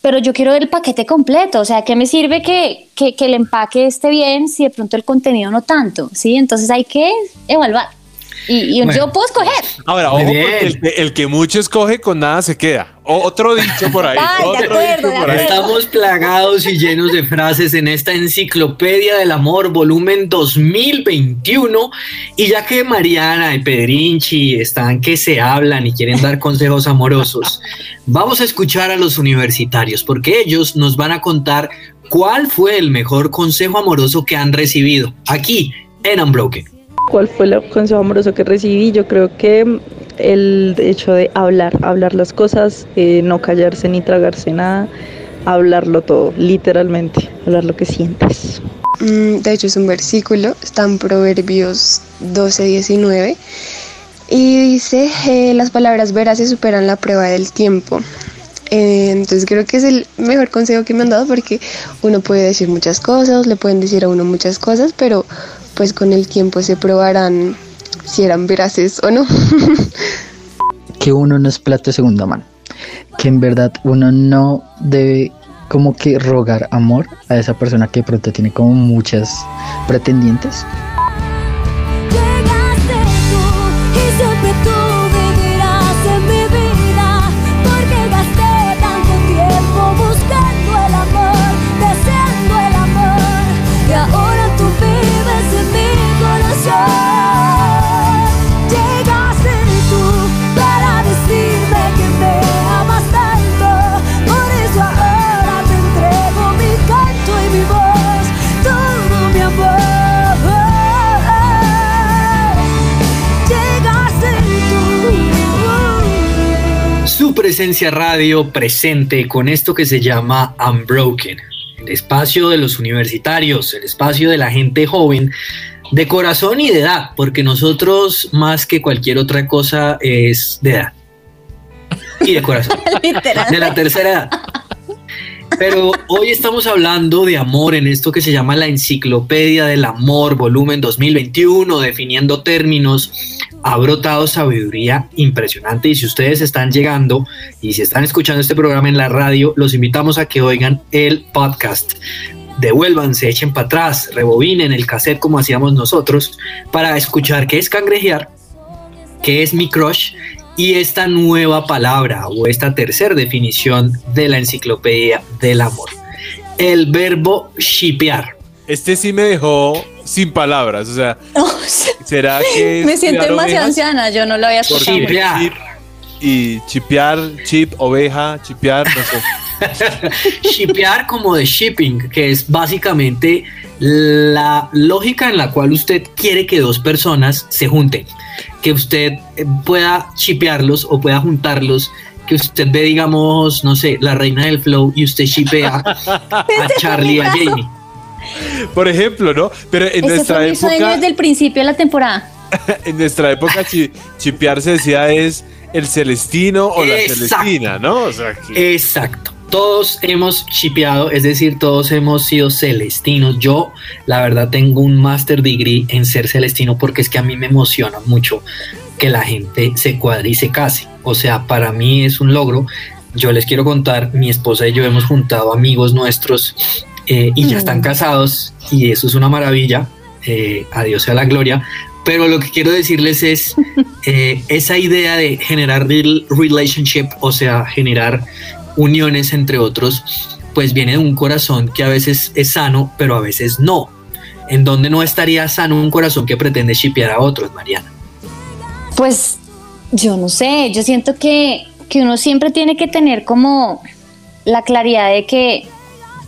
pero yo quiero el paquete completo, o sea, ¿qué me sirve que, que, que el empaque esté bien si de pronto el contenido no tanto? ¿Sí? Entonces hay que evaluar. Y, y
Bueno.
yo puedo escoger.
Ahora, ojo, el, que- el que mucho escoge con nada se queda. O- otro dicho por ahí.
Ay, de
otro
acuerdo,
dicho
de
por ahí.
Estamos plagados y llenos de frases en esta enciclopedia del amor, volumen 2021. Y ya que Mariana y Pedrinchi están que se hablan y quieren dar consejos amorosos, vamos a escuchar a los universitarios porque ellos nos van a contar cuál fue el mejor consejo amoroso que han recibido aquí en Unbroken.
¿Cuál fue el consejo amoroso que recibí? Yo creo que el hecho de hablar, hablar las cosas, eh, no callarse ni tragarse nada, hablarlo todo, literalmente, hablar lo que sientes.
Mm, De hecho, es un versículo, está en Proverbios 12, 19. Y dice, eh, las palabras veraces superan la prueba del tiempo. Eh, entonces creo que es el mejor consejo que me han dado porque uno puede decir muchas cosas, le pueden decir a uno muchas cosas, pero pues con el tiempo se probarán si eran veraces o no.
que uno no es plato de segunda mano, que en verdad uno no debe como que rogar amor a esa persona que de pronto tiene como muchas pretendientes.
Presencia radio presente con esto que se llama Unbroken, el espacio de los universitarios, el espacio de la gente joven, de corazón y de edad, porque nosotros más que cualquier otra cosa es de edad y de corazón, de la tercera edad. Pero hoy estamos hablando de amor en esto que se llama la Enciclopedia del Amor, volumen 2021, definiendo términos. Ha brotado sabiduría impresionante y si ustedes están llegando y si están escuchando este programa en la radio, los invitamos a que oigan el podcast. Devuélvanse, echen para atrás, rebobinen el cassette como hacíamos nosotros para escuchar qué es cangrejear, qué es mi crush y esta nueva palabra o esta tercera definición de la enciclopedia del amor. El verbo shipear.
Este sí me dejó sin palabras. O sea, ¿será que.
Me siento demasiado
ovejas?
anciana, yo no lo había escuchado.
Shipear.
chip y chipear, chip, oveja, chipear, no sé.
Shipear como de shipping, que es básicamente la lógica en la cual usted quiere que dos personas se junten, que usted eh, pueda shipearlos o pueda juntarlos, que usted ve, digamos, no sé, la reina del flow y usted shipea a Charlie y a Jamie.
Por ejemplo, ¿no? Pero en
Ese
nuestra
fue mi sueño
época,
desde el principio de la temporada.
en nuestra época, chi- chipear se decía es el celestino o la celestina, ¿no? O sea, que-
Exacto. Todos hemos shipeado, es decir, todos hemos sido celestinos. Yo, la verdad, tengo un master degree en ser celestino porque es que a mí me emociona mucho que la gente se cuadre y se case. O sea, para mí es un logro. Yo les quiero contar, mi esposa y yo hemos juntado amigos nuestros eh, y ya están casados y eso es una maravilla. Eh, a Dios sea la gloria. Pero lo que quiero decirles es eh, esa idea de generar real relationship, o sea, generar uniones entre otros, pues viene de un corazón que a veces es sano, pero a veces no. ¿En donde no estaría sano un corazón que pretende shipear a otros, Mariana?
Pues yo no sé, yo siento que, que uno siempre tiene que tener como la claridad de que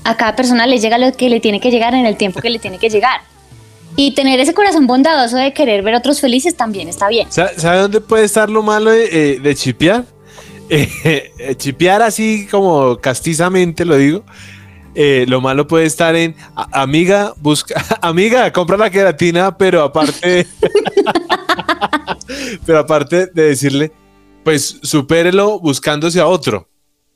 a cada persona le llega lo que le tiene que llegar en el tiempo que le tiene que llegar. Y tener ese corazón bondadoso de querer ver a otros felices también está bien.
¿Sabe dónde puede estar lo malo de, eh, de chipear? Eh, eh, así como castizamente lo digo. eh, lo malo puede estar en amiga, busca, amiga, compra la queratina, pero aparte, pero aparte de decirle, pues supérelo buscándose a otro.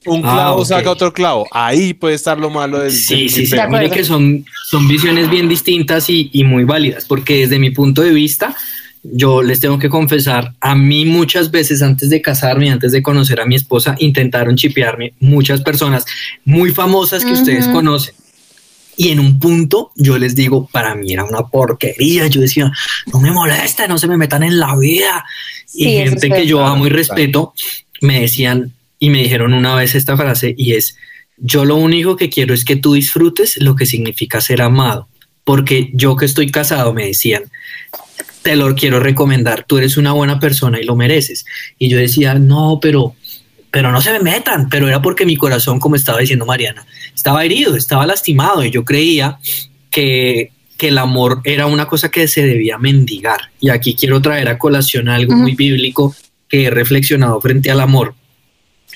Un
Ah,
clavo
ok.
saca otro clavo. Ahí puede estar lo malo del.
Sí,
del
sí, sí. Mire que son, son visiones bien distintas y, y muy válidas, porque desde mi punto de vista, yo les tengo que confesar, a mí muchas veces antes de casarme, antes de conocer a mi esposa, intentaron chipearme muchas personas muy famosas que ustedes
Ujú.
conocen. Y en un punto yo les digo, para mí era una porquería. Yo decía, no me molesta, no se me metan en la vida.
Sí,
y gente
es
que yo amo y respeto me decían y me dijeron una vez esta frase y es, yo lo único que quiero es que tú disfrutes lo que significa ser amado. Porque yo que estoy casado, me decían, te lo quiero recomendar, tú eres una buena persona y lo mereces. Y yo decía, no, pero, pero no se me metan, pero era porque mi corazón, como estaba diciendo Mariana, estaba herido, estaba lastimado y yo creía que, que el amor era una cosa que se debía mendigar. Y aquí quiero traer a colación algo muy bíblico que he reflexionado frente al amor.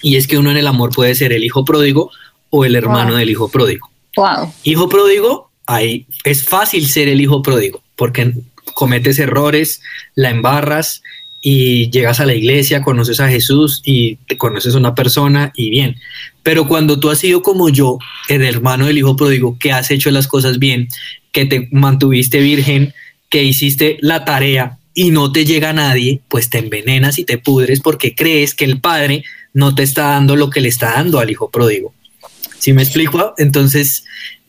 Y es que uno en el amor puede ser el hijo pródigo o el hermano
Wow.
del hijo pródigo.
Wow.
Hijo pródigo, ahí es fácil ser el hijo pródigo, porque cometes errores, la embarras y llegas a la iglesia, conoces a Jesús y te conoces a una persona y bien. Pero cuando tú has sido como yo, el hermano del hijo pródigo, que has hecho las cosas bien, que te mantuviste virgen, que hiciste la tarea y no te llega nadie, pues te envenenas y te pudres porque crees que el padre no te está dando lo que le está dando al hijo pródigo. ¿Sí me explico? Entonces,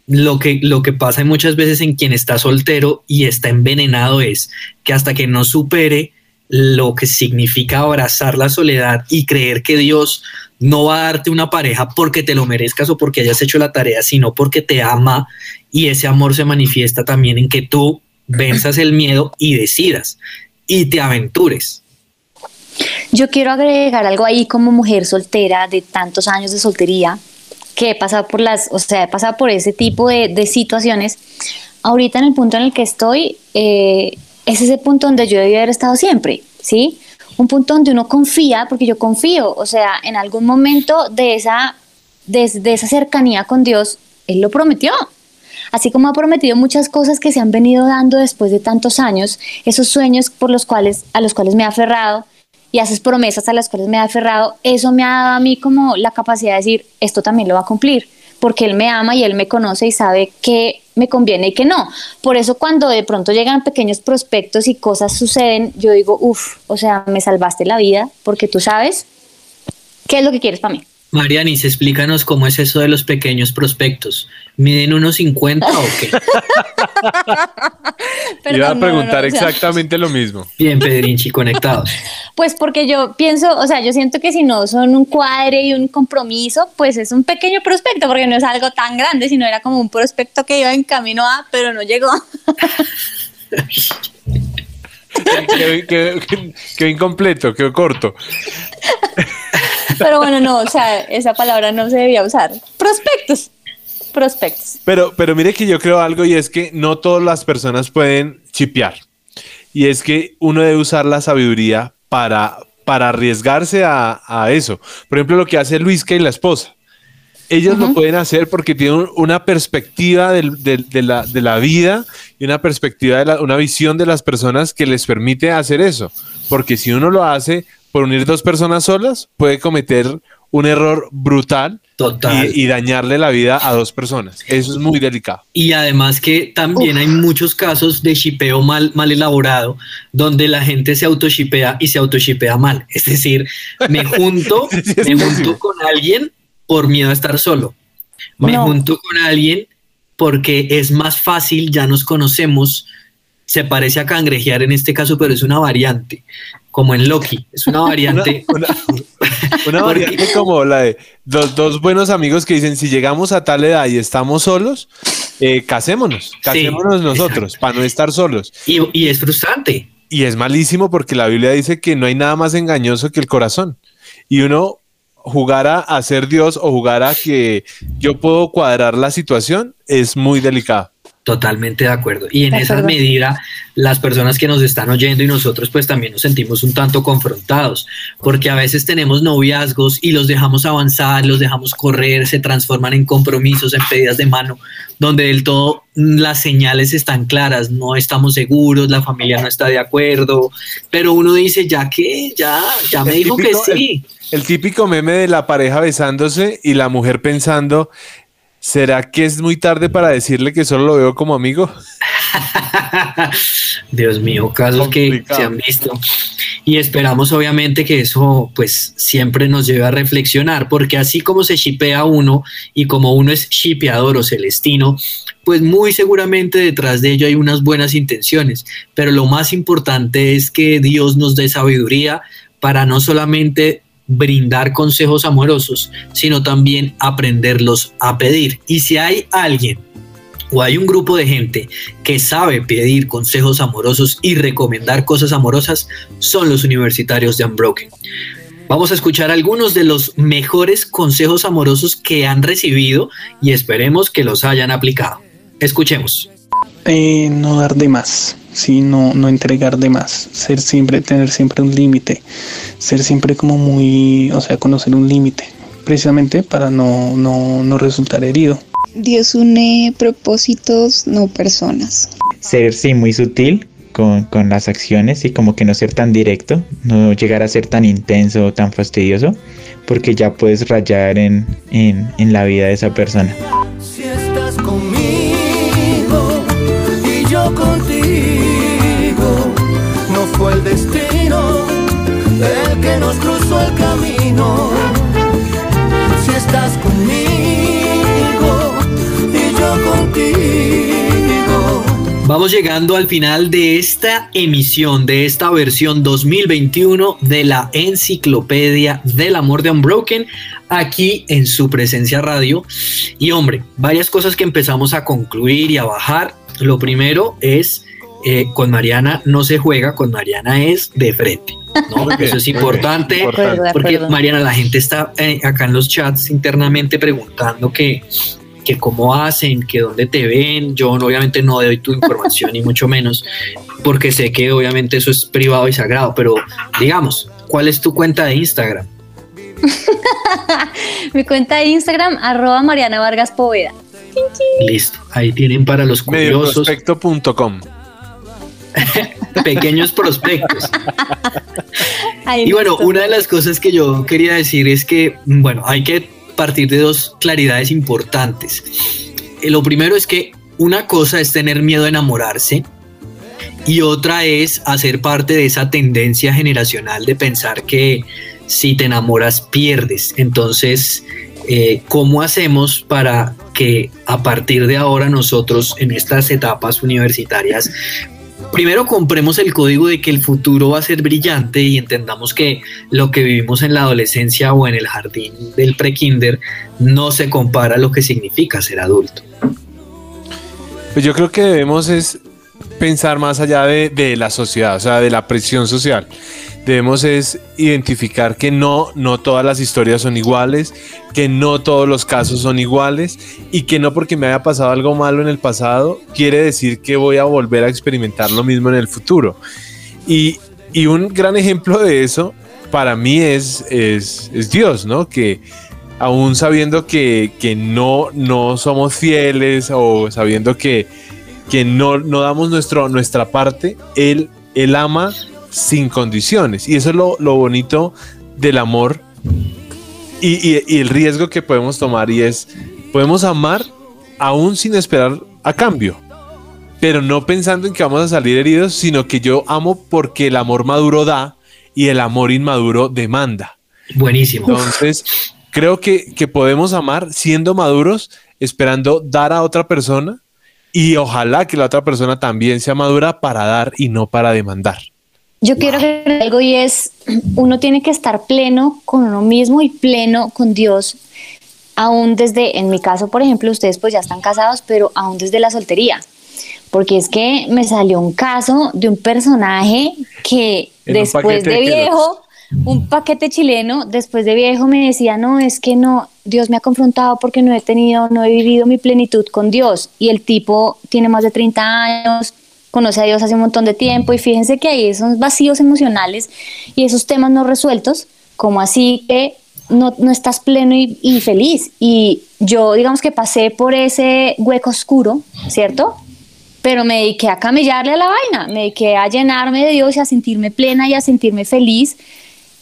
lo que, lo que pasa muchas veces en quien está soltero y está envenenado es que hasta que no supere lo que significa abrazar la soledad y creer que Dios no va a darte una pareja porque te lo merezcas o porque hayas hecho la tarea, sino porque te ama y ese amor se manifiesta también en que tú venzas el miedo y decidas y te aventures.
Yo quiero agregar algo ahí como mujer soltera de tantos años de soltería, que he pasado por las, o sea, he pasado por ese tipo de, de situaciones. Ahorita en el punto en el que estoy, eh, es ese punto donde yo debía haber estado siempre, ¿sí? Un punto donde uno confía, porque yo confío, o sea, en algún momento de esa, de, de esa cercanía con Dios, Él lo prometió. Así como ha prometido muchas cosas que se han venido dando después de tantos años, esos sueños por los cuales, a los cuales me he aferrado y esas promesas a las cuales me he aferrado, eso me ha dado a mí como la capacidad de decir, esto también lo va a cumplir, porque Él me ama y Él me conoce y sabe que me conviene y que no. Por eso cuando de pronto llegan pequeños prospectos y cosas suceden, yo digo, uff, o sea, me salvaste la vida porque tú sabes qué es lo que quieres para mí.
Marianis, explícanos cómo es eso de los pequeños prospectos. ¿Miden unos 50 o qué?
Iba a
no,
preguntar
no, o sea-
exactamente lo mismo.
Bien, Pedrinchi, conectados.
Pues porque yo pienso, o sea, yo siento que si no son un cuadre y un compromiso, pues es un pequeño prospecto, porque no es algo tan grande, sino era como un prospecto que iba en camino a, pero no llegó.
quedó incompleto, quedó corto.
Pero bueno, no, o sea, esa palabra no se debía usar. Prospectos. Prospectos.
Pero, pero mire que yo creo algo y es que no todas las personas pueden chipear. Y es que uno debe usar la sabiduría para, para arriesgarse a, a eso. Por ejemplo, lo que hace Luisca y la esposa. Ellos lo pueden hacer porque tienen un- una perspectiva del- del- de, la, de la vida y una perspectiva, de la- una visión de las personas que les permite hacer eso. Porque si uno lo hace por unir dos personas solas, puede cometer un error brutal
Total.
y, y dañarle la vida a dos personas. Eso es muy delicado.
Y además que también hay muchos casos de shipeo mal, mal elaborado, donde la gente se autoshipea y se autoshipea mal. Es decir, me junto, me junto con alguien por miedo a estar solo. Me
No.
junto con alguien porque es más fácil, ya nos conocemos. Se parece a cangrejear en este caso, pero es una variante, como en Loki. Es una variante.
Una, una variante como la de dos, dos buenos amigos que dicen, si llegamos a tal edad y estamos solos, eh, casémonos, casémonos nosotros, para no estar solos.
Y, y es frustrante.
Y es malísimo porque la Biblia dice que no hay nada más engañoso que el corazón. Y uno jugar a, a ser Dios o jugar a que yo puedo cuadrar la situación es muy delicado.
Totalmente de acuerdo. Y en
De
esa
acuerdo.
medida, las personas que nos están oyendo y nosotros pues también nos sentimos un tanto confrontados, porque a veces tenemos noviazgos y los dejamos avanzar, los dejamos correr, se transforman en compromisos, en pedidas de mano, donde del todo las señales están claras, no estamos seguros, la familia no está de acuerdo, pero uno dice, ya que, ya, ya me
El
dijo que
típico-
sí.
El, el típico meme de la pareja besándose y la mujer pensando, ¿será que es muy tarde para decirle que solo lo veo como amigo?
Dios mío, casos que se han visto. Y esperamos obviamente que eso pues siempre nos lleve a reflexionar, porque así como se shipea uno y como uno es shipeador o celestino, pues muy seguramente detrás de ello hay unas buenas intenciones, pero lo más importante es que Dios nos dé sabiduría para no solamente brindar consejos amorosos, sino también aprenderlos a pedir. Y si hay alguien o hay un grupo de gente que sabe pedir consejos amorosos y recomendar cosas amorosas, son los universitarios de Unbroken. Vamos a escuchar algunos de los mejores consejos amorosos que han recibido y esperemos que los hayan aplicado. Escuchemos.
Eh, no dar de más, sí, no, no entregar de más, ser siempre, tener siempre un límite, ser siempre como muy, o sea, conocer un límite, precisamente para no, no, no resultar herido.
Dios une propósitos, no personas.
Ser, sí, muy sutil con, con las acciones y como que no ser tan directo, no llegar a ser tan intenso o tan fastidioso, porque ya puedes rayar en, en, en la vida de esa persona.
El destino el que nos cruzó el camino. Si estás conmigo y yo contigo.
Vamos llegando al final de esta emisión, de esta versión 2021 de la Enciclopedia del Amor de Unbroken, aquí en su presencia radio. Y hombre, varias cosas que empezamos a concluir y a bajar. Lo primero es, eh, con Mariana no se juega, con Mariana es de frente. ¿no?
Bien,
Eso es importante, porque
acuerdo.
Mariana, la gente está eh, acá en los chats internamente preguntando que que cómo hacen, que dónde te ven. Yo obviamente no doy tu información ni mucho menos, porque sé que obviamente eso es privado y sagrado, pero digamos, ¿cuál es tu cuenta de Instagram?
Mi cuenta de Instagram, arroba Mariana Vargas Poveda.
Listo, ahí tienen para los curiosos
Medioprospecto.com.
pequeños prospectos. Y bueno, una de las cosas que yo quería decir es que, bueno, hay que partir de dos claridades importantes. Eh, Lo primero es que una cosa es tener miedo a enamorarse y otra es hacer parte de esa tendencia generacional de pensar que si te enamoras pierdes. Entonces, eh, ¿cómo hacemos para que a partir de ahora nosotros en estas etapas universitarias primero compremos el código de que el futuro va a ser brillante y entendamos que lo que vivimos en la adolescencia o en el jardín del prekinder no se compara a lo que significa ser adulto.
Pues yo creo que debemos es pensar más allá de, de la sociedad, o sea, de la presión social. Debemos es identificar que no, no todas las historias son iguales, que no todos los casos son iguales y que no porque me haya pasado algo malo en el pasado quiere decir que voy a volver a experimentar lo mismo en el futuro. Y, y un gran ejemplo de eso para mí es, es, es Dios, ¿no? Que aún sabiendo que, que no, no somos fieles o sabiendo que, que no, no damos nuestro, nuestra parte, Él, él ama sin condiciones. Y eso es lo, lo bonito del amor y, y- y el riesgo que podemos tomar y es, podemos amar aún sin esperar a cambio. Pero no pensando en que vamos a salir heridos, sino que yo amo porque el amor maduro da y el amor inmaduro demanda.
Buenísimo.
Entonces, creo que, que podemos amar siendo maduros, esperando dar a otra persona y ojalá que la otra persona también sea madura para dar y no para demandar.
Yo quiero que algo y es, uno tiene que estar pleno con uno mismo y pleno con Dios, aún desde, en mi caso, por ejemplo, ustedes pues ya están casados, pero aún desde la soltería. Porque es que me salió un caso de un personaje que
En
después de viejo, un paquete chileno, después de viejo me decía, no, es que no, Dios me ha confrontado porque no he tenido, no he vivido mi plenitud con Dios. Y el tipo tiene más de 30 años, conoce a Dios hace un montón de tiempo y fíjense que hay esos vacíos emocionales y esos temas no resueltos, como así que no, no estás pleno y, y feliz. Y yo digamos que pasé por ese hueco oscuro, ¿cierto? Pero me dediqué a camellarle a la vaina, me dediqué a llenarme de Dios y a sentirme plena y a sentirme feliz.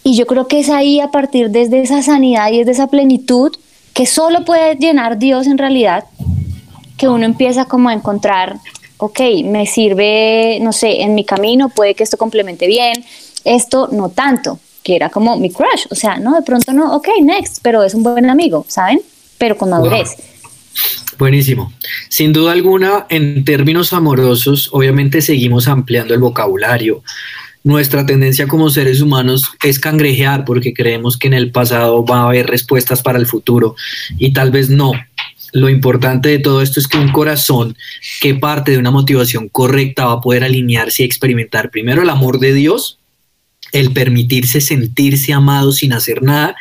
Y yo creo que es ahí a partir desde esa sanidad y desde esa plenitud que solo puede llenar Dios en realidad, que uno empieza como a encontrar ok, me sirve, no sé, en mi camino, puede que esto complemente bien, esto no tanto, que era como mi crush, o sea, no, de pronto no, ok, next, pero es un buen amigo, ¿saben? Pero con madurez.
Buenísimo. Sin duda alguna, en términos amorosos, obviamente seguimos ampliando el vocabulario. Nuestra tendencia como seres humanos es cangrejear porque creemos que en el pasado va a haber respuestas para el futuro y tal vez no. Lo importante de todo esto es que un corazón que parte de una motivación correcta va a poder alinearse y experimentar primero el amor de Dios, el permitirse sentirse amado sin hacer nada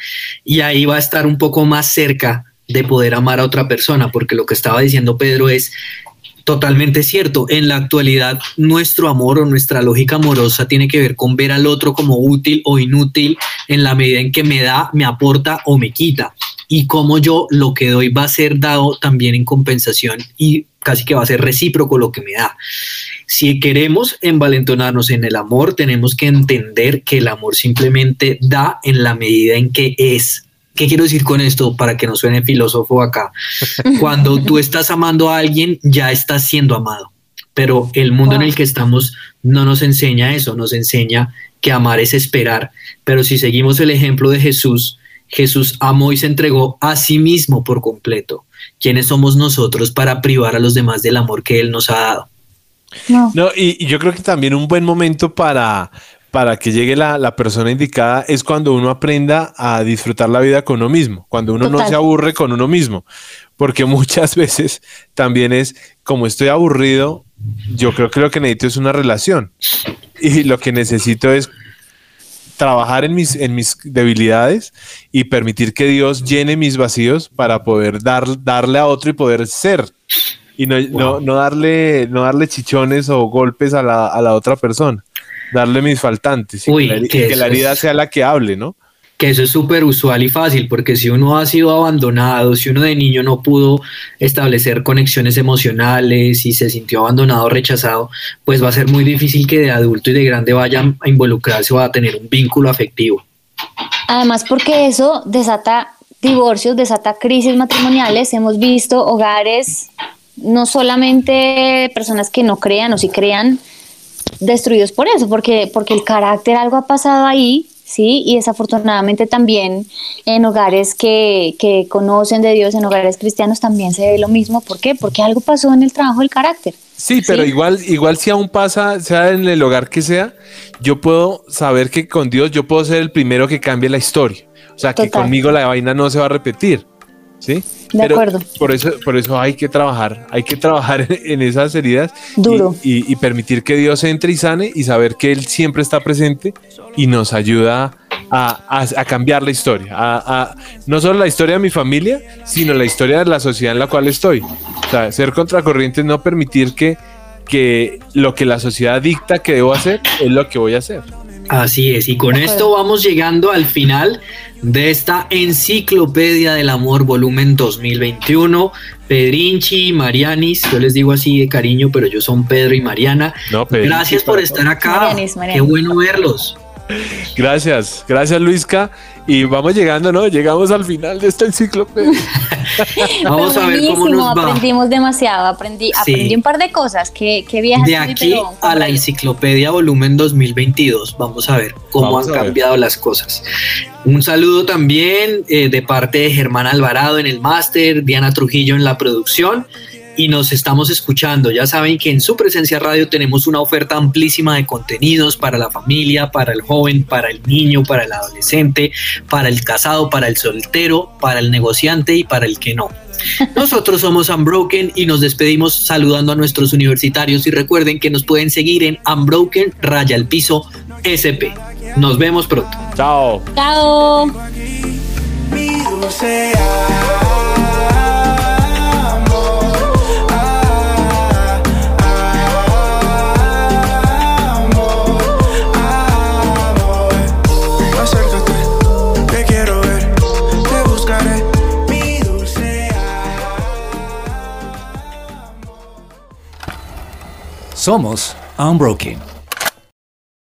y ahí va a estar un poco más cerca de poder amar a otra persona, porque lo que estaba diciendo Pedro es totalmente cierto. En la actualidad, nuestro amor o nuestra lógica amorosa tiene que ver con ver al otro como útil o inútil en la medida en que me da, me aporta o me quita. Y como yo lo que doy va a ser dado también en compensación y casi que va a ser recíproco lo que me da. Si queremos envalentonarnos en el amor, tenemos que entender que el amor simplemente da en la medida en que es. ¿Qué quiero decir con esto para que no suene filósofo acá? Cuando tú estás amando a alguien, ya estás siendo amado. Pero el mundo en el que estamos no nos enseña eso, nos enseña que amar es esperar. Pero si seguimos el ejemplo de Jesús, Jesús amó y se entregó a sí mismo por completo. ¿Quiénes somos nosotros para privar a los demás del amor que Él nos ha dado?
No, y, y yo creo que también un buen momento para, para que llegue la, la persona indicada es cuando uno aprenda a disfrutar la vida con uno mismo, cuando uno no se aburre con uno mismo, porque muchas veces también es como estoy aburrido, yo creo que lo que necesito es una relación y lo que necesito es trabajar en mis, en mis debilidades y permitir que Dios llene mis vacíos para poder dar, darle a otro y poder ser. Y no, no, no darle, no darle chichones o golpes a la, a la otra persona. Darle mis faltantes y
Uy,
que, la,
que
que la
eso
herida
es-
sea la que hable, ¿no?
que eso es súper usual y fácil, porque si uno ha sido abandonado, si uno de niño no pudo establecer conexiones emocionales y se sintió abandonado, rechazado, pues va a ser muy difícil que de adulto y de grande vayan a involucrarse o a tener un vínculo afectivo.
Además, porque eso desata divorcios, desata crisis matrimoniales. Hemos visto hogares, no solamente personas que no crean o sí crean, destruidos por eso, porque, porque el carácter, algo ha pasado ahí, ¿sí? Y desafortunadamente también en hogares que, que conocen de Dios, en hogares cristianos también se ve lo mismo. ¿Por qué? Porque algo pasó en el trabajo del carácter.
Sí, pero igual, igual si aún pasa, sea en el hogar que sea, yo puedo saber que con Dios yo puedo ser el primero que cambie la historia. O sea, que conmigo la vaina no se va a repetir. ¿Sí?
De acuerdo.
Por eso, por eso hay que trabajar, hay que trabajar en esas heridas
Duro.
Y, y permitir que Dios entre y sane y saber que Él siempre está presente y nos ayuda a, a- a cambiar la historia. A, no solo la historia de mi familia, sino la historia de la sociedad en la cual estoy. O sea, ser contracorriente es no permitir que, que lo que la sociedad dicta que debo hacer es lo que voy a hacer.
Así es, y con esto vamos llegando al final de esta enciclopedia del amor volumen 2021. Pedrinchi, Marianis, yo les digo así de cariño, pero yo son Pedro y Mariana.
No,
Gracias por estar acá.
Marianis,
Qué bueno verlos.
Gracias, gracias Luisca. Y vamos llegando, ¿no? Llegamos al final de esta enciclopedia.
Vamos
Pero
a ver cómo nos va.
Aprendimos demasiado, aprendí,
Sí.
aprendí un par de cosas. Qué, qué vieja
De aquí a la enciclopedia volumen 2022, vamos a ver cómo
Vamos
han
ver.
cambiado las cosas. Un saludo también eh, de parte de Germán Alvarado en el máster, Diana Trujillo en la producción y nos estamos escuchando. Ya saben que en su presencia radio tenemos una oferta amplísima de contenidos para la familia, para el joven, para el niño, para el adolescente, para el casado, para el soltero, para el negociante y para el que no. Nosotros somos Unbroken y nos despedimos saludando a nuestros universitarios y recuerden que nos pueden seguir en Unbroken Raya el Piso SP. Nos vemos pronto.
Chao.
Chao.
Somos Unbroken.